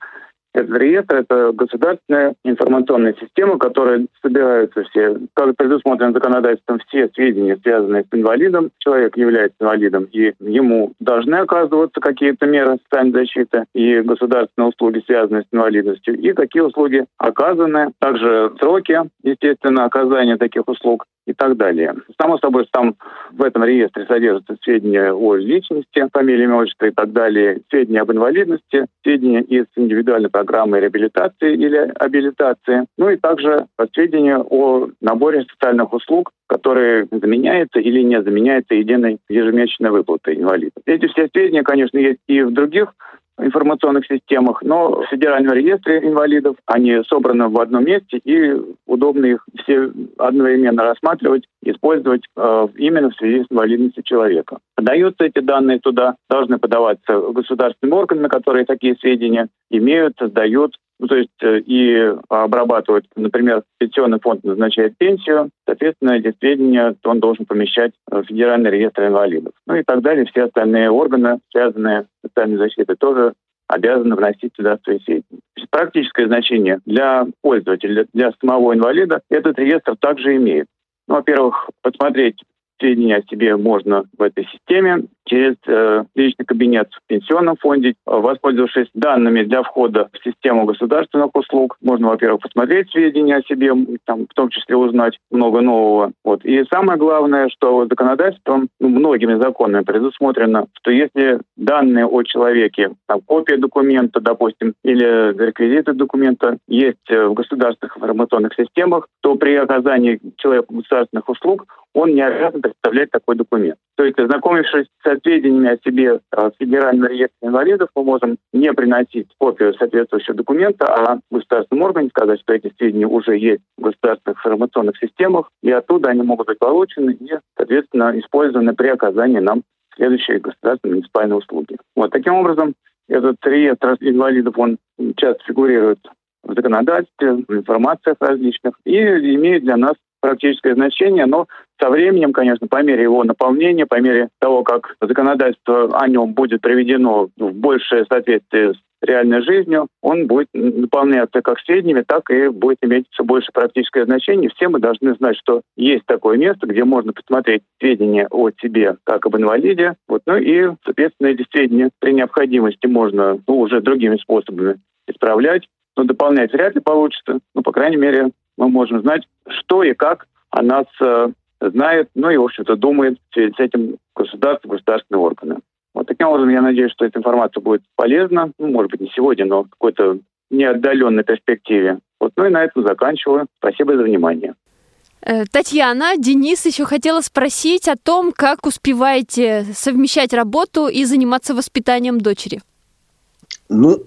этот реестр – это государственная информационная система, которая собираются все, как предусмотрено законодательством, все сведения, связанные с инвалидом. Человек является инвалидом, и ему должны оказываться какие-то меры социальной защиты и государственные услуги, связанные с инвалидностью, и какие услуги оказаны. Также сроки, естественно, оказания таких услуг и так далее. Само собой, там в этом реестре содержатся сведения о личности, фамилия, имя, отчество и так далее, сведения об инвалидности, сведения из индивидуальной программы реабилитации или абилитации, ну и также сведения о наборе социальных услуг, которые заменяются или не заменяются единой ежемесячной выплатой инвалидов. Эти все сведения, конечно, есть и в других информационных системах, но в Федеральном реестре инвалидов они собраны в одном месте и удобно их все одновременно рассматривать, использовать э, именно в связи с инвалидностью человека. Подаются эти данные туда, должны подаваться государственными органами, которые такие сведения имеют, создают, ну, то есть э, и обрабатывают, например, пенсионный фонд назначает пенсию, соответственно, эти сведения он должен помещать в Федеральный реестр инвалидов. Ну и так далее. Все остальные органы, связанные с социальной защитой, тоже обязаны вносить туда свои сведения. Практическое значение для пользователя, для самого инвалида этот реестр также имеет. Ну, во-первых, посмотреть сведения о себе можно в этой системе через э, личный кабинет в пенсионном фонде, воспользовавшись данными для входа в систему государственных услуг. Можно, во-первых, посмотреть сведения о себе, там, в том числе узнать много нового. Вот. И самое главное, что законодательством, ну, многими законами предусмотрено, что если данные о человеке, там, копия документа, допустим, или реквизиты документа есть э, в государственных информационных системах, то при оказании человеку государственных услуг он не обязан представлять такой документ. То есть, ознакомившись со сведениями о себе в Федеральном реестре инвалидов, мы можем не приносить копию соответствующего документа, а государственному органу сказать, что эти сведения уже есть в государственных информационных системах, и оттуда они могут быть получены и, соответственно, использованы при оказании нам следующие государственные муниципальные услуги. Вот таким образом этот реестр инвалидов, он часто фигурирует в законодательстве, в информациях различных и имеет для нас практическое значение, но со временем, конечно, по мере его наполнения, по мере того, как законодательство о нем будет приведено в большее соответствие с реальной жизнью, он будет наполняться как сведениями, так и будет иметь все больше практическое значение. Все мы должны знать, что есть такое место, где можно посмотреть сведения о себе как об инвалиде. Вот, ну и, соответственно, эти сведения при необходимости можно ну, уже другими способами исправлять. Но дополнять вряд ли получится. Ну, по крайней мере, мы можем знать, что и как о нас э, знает, ну и, в общем-то, думает в связи с этим государство, государственные органы. Вот таким образом, я надеюсь, что эта информация будет полезна, ну, может быть, не сегодня, но в какой-то неотдаленной перспективе. Вот, ну и на этом заканчиваю. Спасибо за внимание. Э, Татьяна, Денис еще хотела спросить о том, как успеваете совмещать работу и заниматься воспитанием дочери. Ну,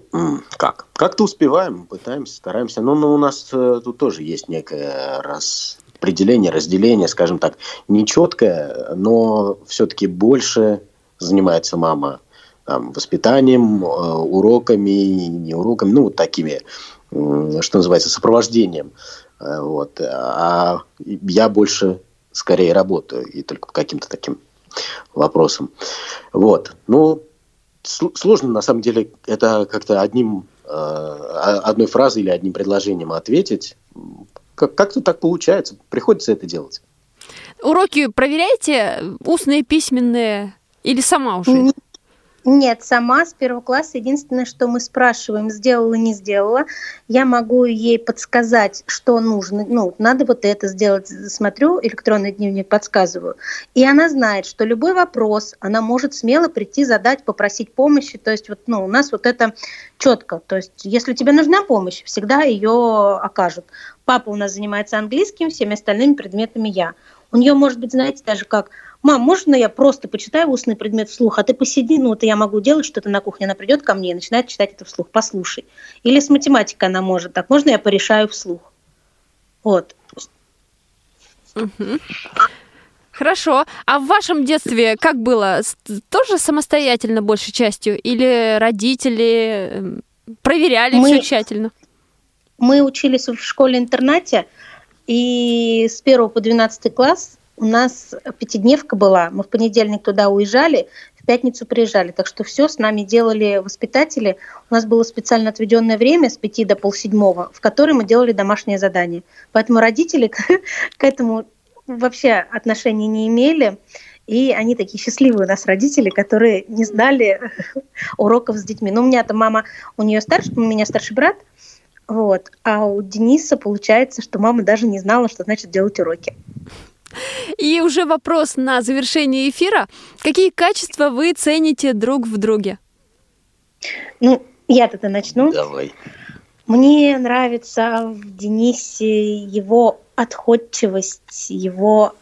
как? Как-то успеваем, пытаемся, стараемся. Но, но у нас э, тут тоже есть некое распределение, разделение, скажем так, нечеткое, но все-таки больше занимается мама там, воспитанием, э, уроками, не уроками, ну, такими, что называется, сопровождением. Э, вот. А я больше скорее работаю, и только по каким-то таким вопросам. Вот. Ну, сложно, на самом деле, это как-то одним, э, одной фразой или одним предложением ответить. Как-то так получается. Приходится это делать. Уроки проверяете? Устные, письменные? Или сама уже? Нет, сама с первого класса. Единственное, что мы спрашиваем, сделала, не сделала, я могу ей подсказать, что нужно. Ну, надо вот это сделать. Смотрю, электронный дневник подсказываю. И она знает, что любой вопрос она может смело прийти, задать, попросить помощи. То есть вот, ну, у нас вот это четко. То есть если тебе нужна помощь, всегда ее окажут. Папа у нас занимается английским, всеми остальными предметами я. У нее может быть, знаете, даже как – мам, можно я просто почитаю устный предмет вслух, а ты посиди, ну, это я могу делать что-то на кухне, она придет ко мне и начинает читать это вслух, послушай. Или с математикой она может, так можно я порешаю вслух. Вот. Угу. Хорошо. А в вашем детстве как было? Тоже самостоятельно большей частью? Или родители эм, проверяли мы, все тщательно? Мы учились в школе-интернате, и с 1 по 12 класс у нас пятидневка была. Мы в понедельник туда уезжали, в пятницу приезжали. Так что все с нами делали воспитатели. У нас было специально отведенное время с пяти до полседьмого, в которое мы делали домашнее задание. Поэтому родители [LAUGHS] к этому вообще отношения не имели. И они такие счастливые у нас родители, которые не знали [LAUGHS] уроков с детьми. Ну, у меня-то мама, у нее старший, у меня старший брат, вот, а у Дениса получается, что мама даже не знала, что значит делать уроки. И уже вопрос на завершение эфира. Какие качества вы цените друг в друге? Ну, я тогда начну. Давай. Мне нравится в Денисе его отходчивость, его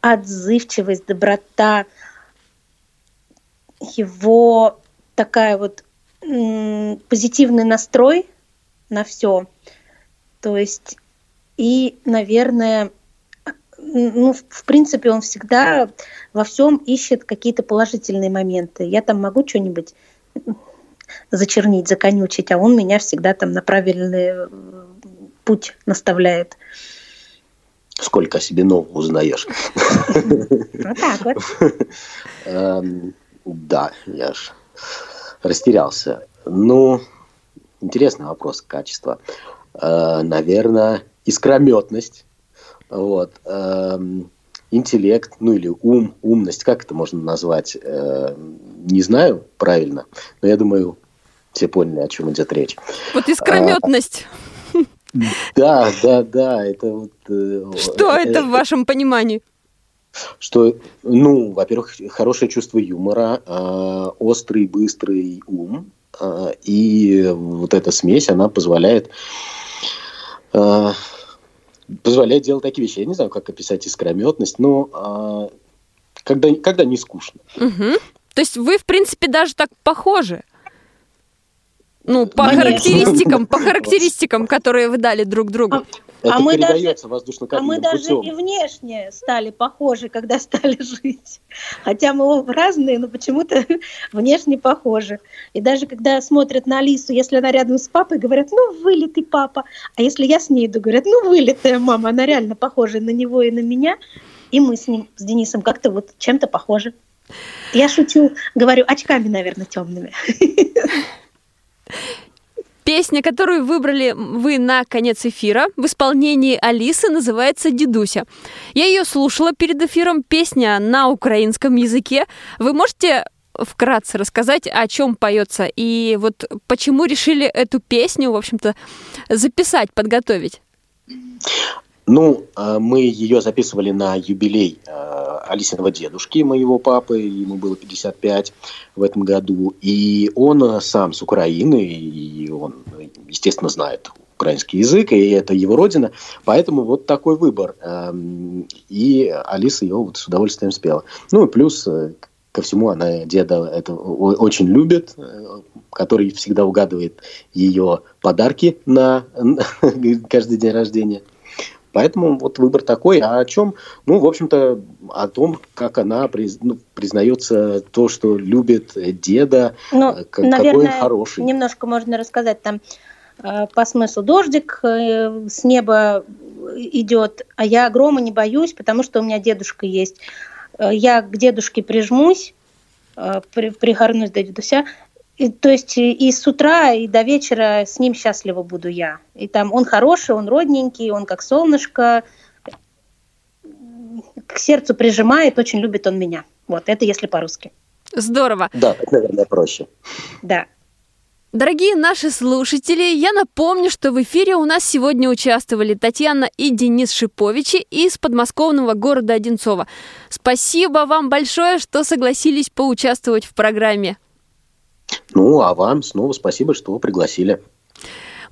отзывчивость, доброта, его такая вот позитивный настрой на все. То есть и, наверное, ну, в принципе, он всегда во всем ищет какие-то положительные моменты. Я там могу что-нибудь зачернить, законючить, а он меня всегда там на правильный э, путь наставляет. Сколько о себе нового узнаешь. Вот так вот. Эм, да, я ж растерялся. Ну, интересный вопрос качества. Э, наверное, искрометность вот. Эм, интеллект, ну или ум, умность, как это можно назвать, э, не знаю правильно, но я думаю, все поняли, о чем идет речь. Вот искрометность. А, да, да, да, это вот... Э, Что э, это в вашем понимании? Что, ну, во-первых, хорошее чувство юмора, э, острый, быстрый ум, э, и вот эта смесь, она позволяет э, позволяет делать такие вещи. Я не знаю, как описать искрометность, но а, когда, когда не скучно. Угу. То есть вы, в принципе, даже так похожи. Ну, по Конечно. характеристикам, по характеристикам, которые вы дали друг другу. А, Это а мы даже, А мы даже путем. и внешне стали похожи, когда стали [LAUGHS] жить. Хотя мы разные, но почему-то [LAUGHS] внешне похожи. И даже когда смотрят на Алису, если она рядом с папой, говорят, ну, вылитый папа. А если я с ней иду, говорят, ну, вылитая мама, она реально похожа на него и на меня. и мы с ним, с Денисом, как-то вот чем-то похожи. Я шучу, говорю, очками, наверное, темными. [LAUGHS] Песня, которую выбрали вы на конец эфира в исполнении Алисы, называется «Дедуся». Я ее слушала перед эфиром. Песня на украинском языке. Вы можете вкратце рассказать, о чем поется и вот почему решили эту песню, в общем-то, записать, подготовить? Ну, а, мы ее записывали на юбилей а, Алисиного дедушки, моего папы, ему было 55 в этом году, и он а, сам с Украины, и он, естественно, знает украинский язык, и это его родина, поэтому вот такой выбор. И Алиса ее вот с удовольствием спела. Ну и плюс э, ко всему она деда это очень любит, э, который всегда угадывает ее подарки на [LAUGHS] каждый день рождения. Поэтому вот выбор такой. А о чем? Ну, в общем-то, о том, как она приз, ну, признается то, что любит деда, ну, э, как, наверное, какой он хороший. Немножко можно рассказать там э, по смыслу дождик э, с неба идет, а я грома не боюсь, потому что у меня дедушка есть. Я к дедушке прижмусь, пригорнусь до дедуся, и, то есть и с утра, и до вечера с ним счастлива буду я. И там он хороший, он родненький, он как солнышко, к сердцу прижимает, очень любит он меня. Вот, это если по-русски. Здорово. Да, это, наверное, проще. Да. Дорогие наши слушатели, я напомню, что в эфире у нас сегодня участвовали Татьяна и Денис Шиповичи из подмосковного города Одинцова. Спасибо вам большое, что согласились поучаствовать в программе. Ну, а вам снова спасибо, что пригласили.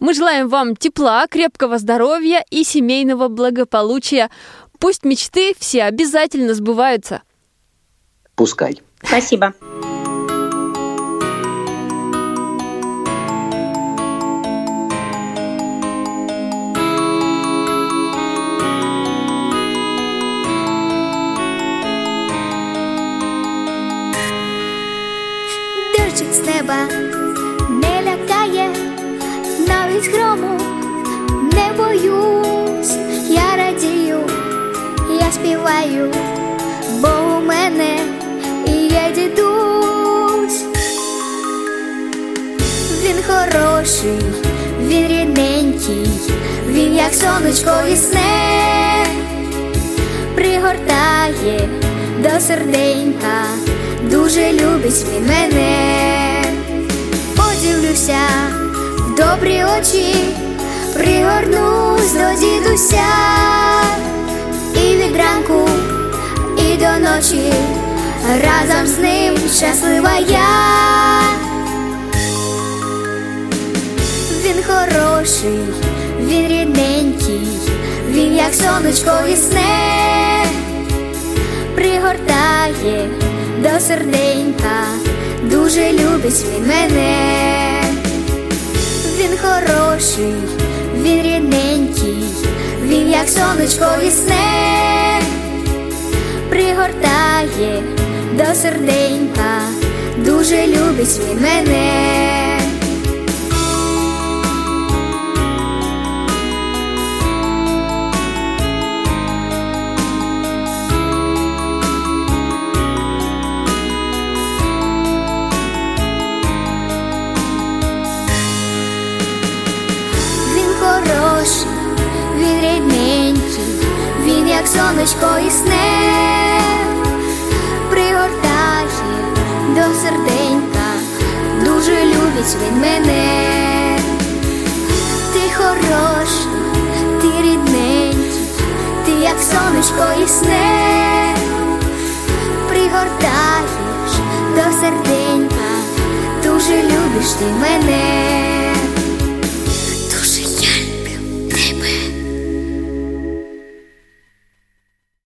Мы желаем вам тепла, крепкого здоровья и семейного благополучия. Пусть мечты все обязательно сбываются. Пускай. Спасибо. Співаю, бо у мене є дідусь, він хороший, він рідненький, він як сонечко ясне, пригортає до серденька. Дуже любить він мене подивлюся в добрі очі, пригорнусь до дідуся і від ранку, і до ночі. Разом з ним щаслива я. Він хороший, він рідненький, він як сонечко вісне, пригортає до серденька дуже любить він мене, він хороший, він рідненький, він як сонечко вісне, пригортає до серденька, дуже любить він мене. Сонечко існе, пригортає до серденька, дуже любить він мене, ти хороший, ти рідненький, ти як сонечко існе, пригортаєш до серденька, дуже любиш ти мене.